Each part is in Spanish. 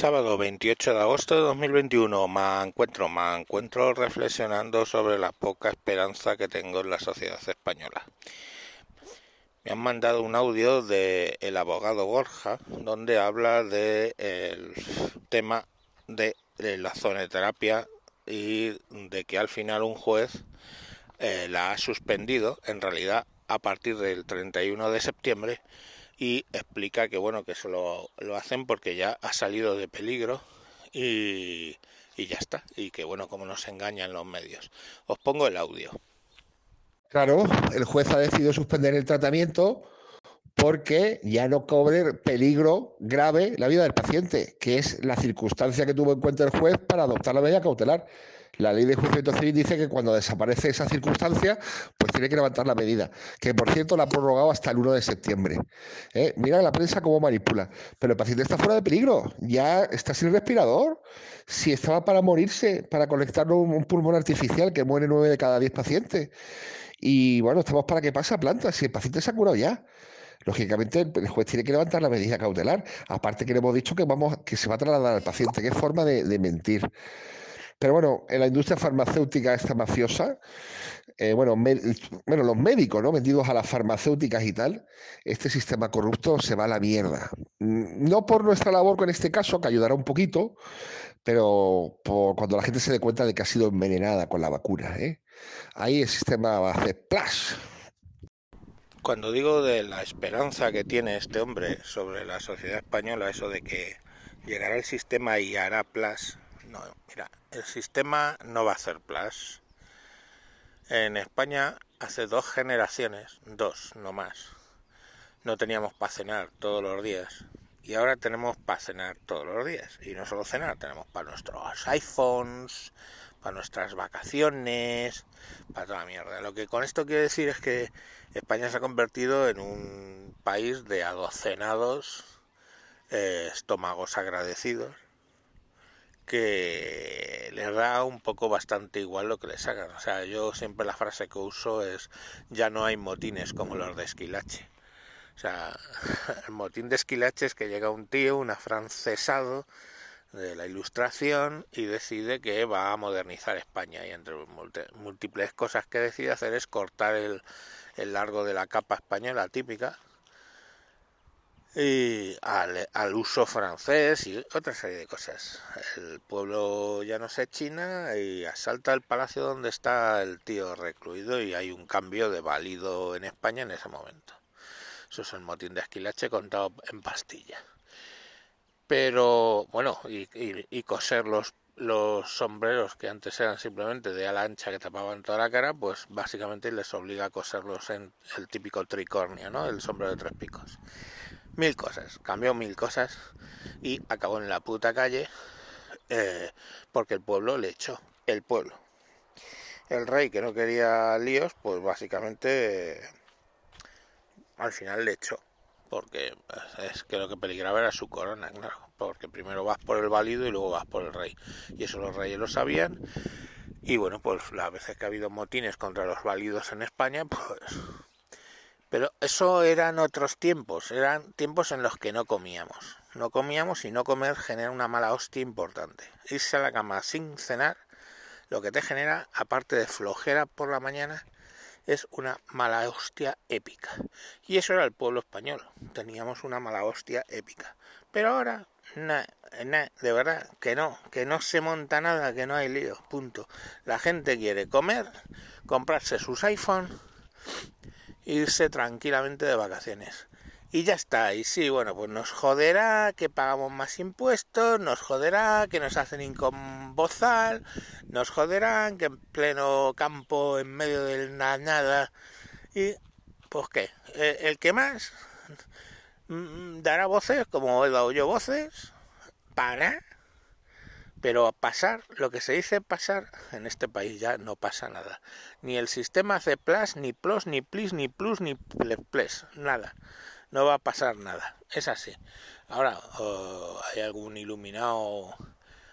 Sábado 28 de agosto de 2021 me encuentro, me encuentro reflexionando sobre la poca esperanza que tengo en la sociedad española. Me han mandado un audio de el abogado Borja donde habla del tema de, la zoneterapia y de que al final un juez eh, la ha suspendido en realidad a partir del 31 de septiembre y explica que bueno que eso lo, hacen porque ya ha salido de peligro y, y ya está y que bueno como nos engañan los medios os pongo el audio claro el juez ha decidido suspender el tratamiento porque ya no cobre peligro grave la vida del paciente, que es la circunstancia que tuvo en cuenta el juez para adoptar la medida cautelar. La ley de juicio civil dice que cuando desaparece esa circunstancia, pues tiene que levantar la medida, que por cierto la ha prorrogado hasta el 1 de septiembre. ¿Eh? Mira la prensa cómo manipula. Pero el paciente está fuera de peligro, ya está sin respirador. Si estaba para morirse, para conectarle un, pulmón artificial que muere 9 de cada 10 pacientes. Y bueno, estamos para que pase a planta, si el paciente se ha curado ya. Lógicamente, el juez tiene que levantar la medida cautelar. Aparte que le hemos dicho que vamos, que se va a trasladar al paciente. Qué forma de mentir. Pero bueno, en la industria farmacéutica esta mafiosa, eh, bueno, bueno, los médicos, ¿no? Vendidos a las farmacéuticas y tal, este sistema corrupto se va a la mierda. Mm, no por nuestra labor con este caso, que ayudará un poquito, pero por cuando la gente se dé cuenta de que ha sido envenenada con la vacuna, ¿eh? Ahí el sistema va a hacer ¡plash! Cuando digo de la esperanza que tiene este hombre sobre la sociedad española, eso de que llegará el sistema y hará plas, no, mira, el sistema no va a hacer plus. En España hace dos generaciones, dos, no más, no teníamos para cenar todos los días. Y ahora tenemos para cenar todos los días. Y no solo cenar, tenemos para nuestros iPhones, para nuestras vacaciones, para toda la mierda. Lo que con esto quiero decir es que España se ha convertido en un país de adocenados eh, estómagos agradecidos que les da un poco bastante igual lo que les hagan. O sea, yo siempre la frase que uso es ya no hay motines como los de Esquilache. O sea, el motín de Esquilache es que llega un tío, un afrancesado de la ilustración y decide que va a modernizar España y entre múltiples cosas que decide hacer es cortar el, el largo de la capa española típica y al, uso francés y otra serie de cosas. El pueblo ya no se china y asalta el palacio donde está el tío recluido y hay un cambio de válido en España en ese momento. Eso es el motín de Esquilache contado en pastilla. Pero bueno, y, coser los, los sombreros que antes eran simplemente de ala ancha que tapaban toda la cara, pues básicamente les obliga a coserlos en el típico tricornio, ¿no? El sombrero de tres picos mil cosas, cambió mil cosas y acabó en la puta calle eh, porque el pueblo le echó, el pueblo. El rey que no quería líos, pues básicamente al final le echó, porque es que lo que peligraba era su corona, claro, porque primero vas por el válido y luego vas por el rey. Y eso los reyes lo sabían. Y bueno, pues las veces que ha habido motines contra los válidos en España, pues pero eso eran otros tiempos, eran tiempos en los que no comíamos. No comíamos y no comer genera una mala hostia importante. Irse a la cama sin cenar, lo que te genera, aparte de flojera por la mañana, es una mala hostia épica. Y eso era el pueblo español. Teníamos una mala hostia épica. Pero ahora, de verdad, que no, que no se monta nada, que no hay lío, punto. La gente quiere comer, comprarse sus iPhones irse tranquilamente de vacaciones. Y ya está, y sí, bueno, pues nos joderá que pagamos más impuestos, nos joderá que nos hacen incombozal, nos joderán que en pleno campo, en medio del nada, nada, y pues qué, el, que más mm, dará voces, como he dado yo voces, para pero a pasar, lo que se dice pasar, en este país ya no pasa nada. Ni el sistema hace plus, ni plus, ni plis, ni plus, ni plus, nada. No va a pasar nada. Es así. Ahora, hay algún iluminado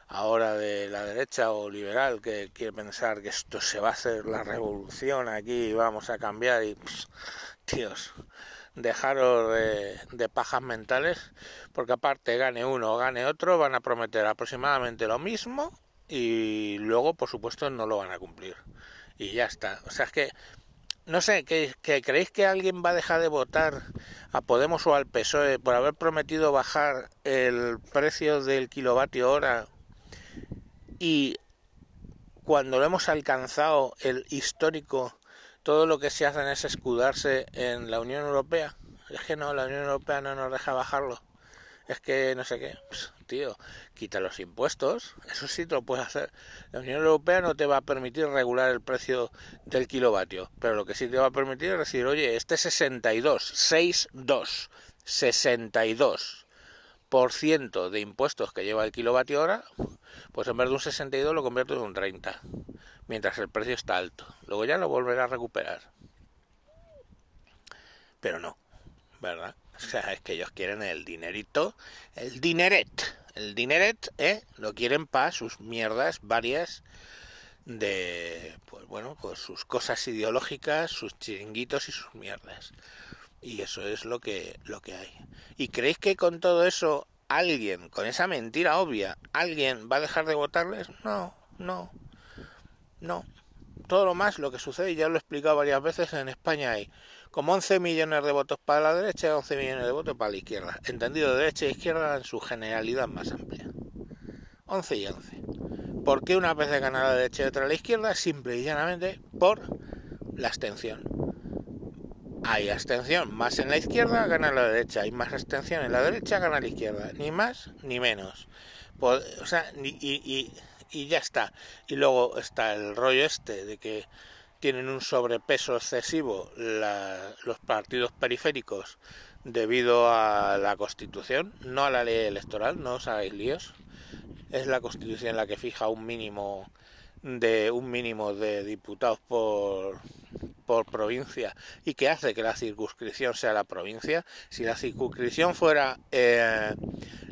ahora de la derecha o liberal que quiere pensar que esto se va a hacer la revolución aquí y vamos a cambiar y, tíos, dejaros de, pajas mentales, porque aparte gane uno o gane otro, van a prometer aproximadamente lo mismo y luego, por supuesto, no lo van a cumplir. Y ya está. O sea, es que, no sé, que, creéis que alguien va a dejar de votar a Podemos o al PSOE por haber prometido bajar el precio del kilovatio hora y cuando lo hemos alcanzado el histórico todo lo que se hacen es escudarse en la Unión Europea. Es que no, la Unión Europea no nos deja bajarlo. Es que no sé qué. Pues, tío, quita los impuestos. Eso sí te lo puedes hacer. La Unión Europea no te va a permitir regular el precio del kilovatio. Pero lo que sí te va a permitir es decir, oye, este 62, 62, 62% de impuestos que lleva el kilovatio hora, pues en vez de un 62 lo convierto en un 30 mientras el precio está alto. Luego ya lo volverá a recuperar. Pero no, ¿verdad? O sea, es que ellos quieren el dinerito, el dineret, el dineret, ¿eh? Lo quieren para sus mierdas varias de, pues bueno, pues sus cosas ideológicas, sus chiringuitos y sus mierdas. Y eso es lo que, lo que hay. ¿Y creéis que con todo eso alguien, con esa mentira obvia, alguien va a dejar de votarles? No, no, no. Todo lo más, lo que sucede, ya lo he explicado varias veces, en España hay como 11 millones de votos para la derecha y 11 millones de votos para la izquierda. Entendido de derecha e izquierda en su generalidad más amplia. 11 y 11. ¿Por qué una vez gana la derecha y otra la izquierda? Simple y llanamente por la abstención. Hay abstención más en la izquierda, gana la derecha. Hay más abstención en la derecha, gana la izquierda. Ni más ni menos. o sea, y y ya está. Y luego está el rollo este de que tienen un sobrepeso excesivo los partidos periféricos debido a la Constitución, no a la ley electoral, no os hagáis líos. Es la Constitución la que fija un mínimo de un mínimo de diputados por, por provincia y que hace que la circunscripción sea la provincia. Si la circunscripción fuera eh,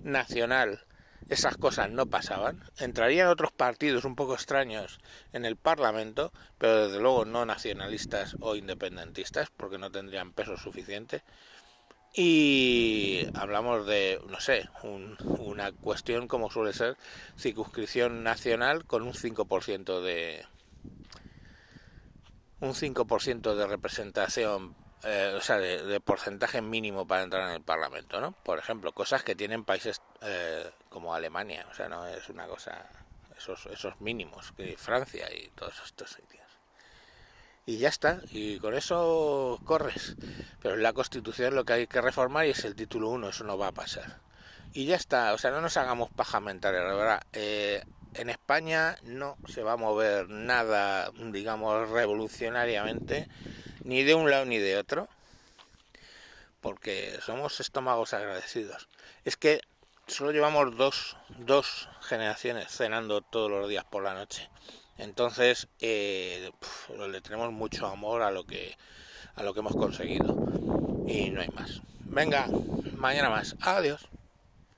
nacional esas cosas no pasaban. Entrarían otros partidos un poco extraños en el Parlamento, pero desde luego no nacionalistas o independentistas, porque no tendrían peso suficiente. Y hablamos de, no sé, una cuestión como suele ser circunscripción nacional con un 5% de un 5% de representación eh, o sea, de, porcentaje mínimo para entrar en el Parlamento, ¿no? Por ejemplo, cosas que tienen países eh, como Alemania, o sea, no es una cosa, esos, esos mínimos, que Francia y todos estos sitios. Y ya está, y con eso corres. Pero en la Constitución lo que hay que reformar es el título 1, eso no va a pasar. Y ya está, o sea, no nos hagamos paja mental, la verdad. Eh, en España no se va a mover nada, digamos, revolucionariamente ni de un lado ni de otro, porque somos estómagos agradecidos. Es que solo llevamos dos, dos generaciones cenando todos los días por la noche. Entonces eh, le tenemos mucho amor a lo que a lo que hemos conseguido y no hay más. Venga, mañana más. Adiós.